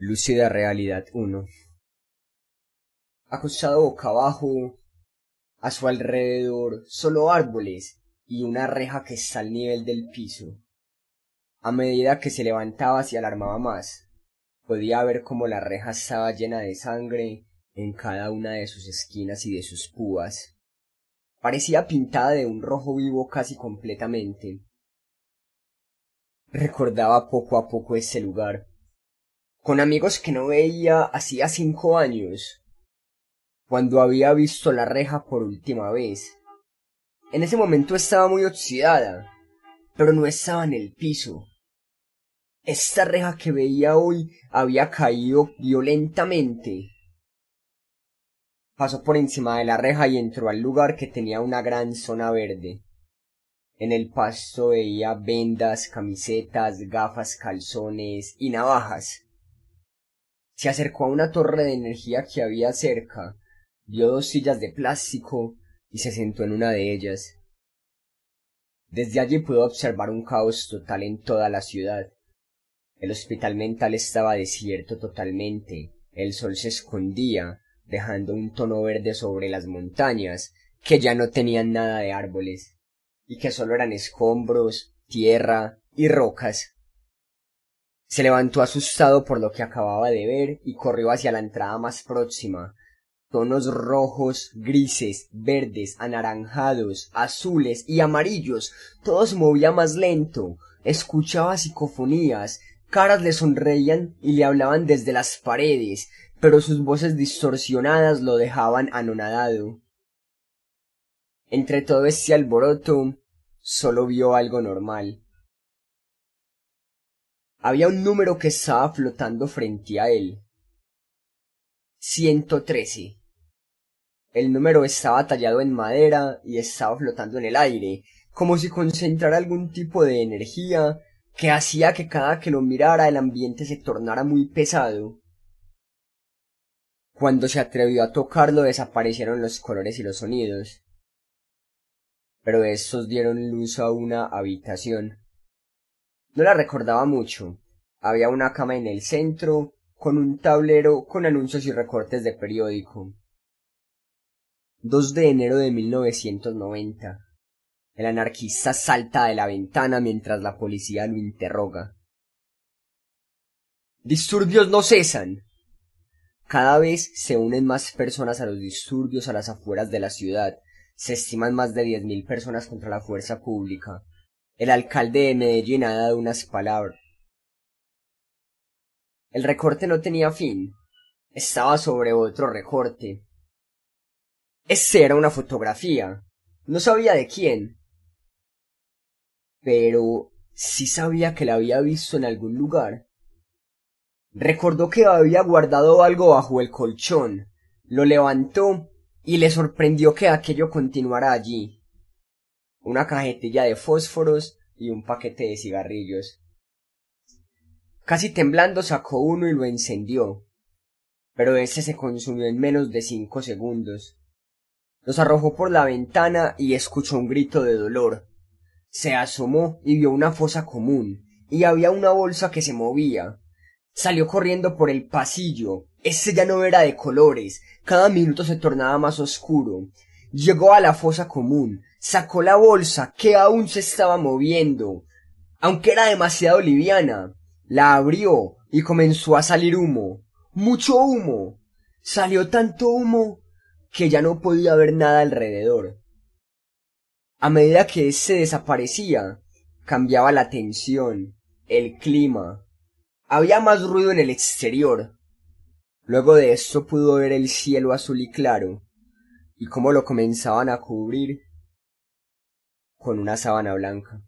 Lúcida Realidad 1 Acostado boca abajo, a su alrededor solo árboles y una reja que está al nivel del piso. A medida que se levantaba se alarmaba más. Podía ver cómo la reja estaba llena de sangre en cada una de sus esquinas y de sus púas. Parecía pintada de un rojo vivo casi completamente. Recordaba poco a poco ese lugar con amigos que no veía hacía cinco años, cuando había visto la reja por última vez. En ese momento estaba muy oxidada, pero no estaba en el piso. Esta reja que veía hoy había caído violentamente. Pasó por encima de la reja y entró al lugar que tenía una gran zona verde. En el pasto veía vendas, camisetas, gafas, calzones y navajas. Se acercó a una torre de energía que había cerca, vio dos sillas de plástico y se sentó en una de ellas. Desde allí pudo observar un caos total en toda la ciudad. El hospital mental estaba desierto totalmente, el sol se escondía, dejando un tono verde sobre las montañas, que ya no tenían nada de árboles, y que solo eran escombros, tierra y rocas. Se levantó asustado por lo que acababa de ver y corrió hacia la entrada más próxima. Tonos rojos, grises, verdes, anaranjados, azules y amarillos, todo se movía más lento. Escuchaba psicofonías, caras le sonreían y le hablaban desde las paredes, pero sus voces distorsionadas lo dejaban anonadado. Entre todo este alboroto, solo vio algo normal. Había un número que estaba flotando frente a él. 113. El número estaba tallado en madera y estaba flotando en el aire, como si concentrara algún tipo de energía que hacía que cada que lo mirara el ambiente se tornara muy pesado. Cuando se atrevió a tocarlo desaparecieron los colores y los sonidos. Pero estos dieron luz a una habitación. No la recordaba mucho. Había una cama en el centro, con un tablero con anuncios y recortes de periódico. 2 de enero de 1990. El anarquista salta de la ventana mientras la policía lo interroga. Disturbios no cesan. Cada vez se unen más personas a los disturbios a las afueras de la ciudad. Se estiman más de diez mil personas contra la fuerza pública. El alcalde de Medellín ha dado unas palabras. El recorte no tenía fin. Estaba sobre otro recorte. Ese era una fotografía. No sabía de quién. Pero sí sabía que la había visto en algún lugar. Recordó que había guardado algo bajo el colchón. Lo levantó y le sorprendió que aquello continuara allí una cajetilla de fósforos y un paquete de cigarrillos. Casi temblando sacó uno y lo encendió, pero ese se consumió en menos de cinco segundos. Los arrojó por la ventana y escuchó un grito de dolor. Se asomó y vio una fosa común, y había una bolsa que se movía. Salió corriendo por el pasillo. Ese ya no era de colores, cada minuto se tornaba más oscuro. Llegó a la fosa común, sacó la bolsa que aún se estaba moviendo, aunque era demasiado liviana. La abrió y comenzó a salir humo. Mucho humo. Salió tanto humo que ya no podía ver nada alrededor. A medida que se desaparecía, cambiaba la tensión, el clima. Había más ruido en el exterior. Luego de esto pudo ver el cielo azul y claro, y cómo lo comenzaban a cubrir con una sábana blanca.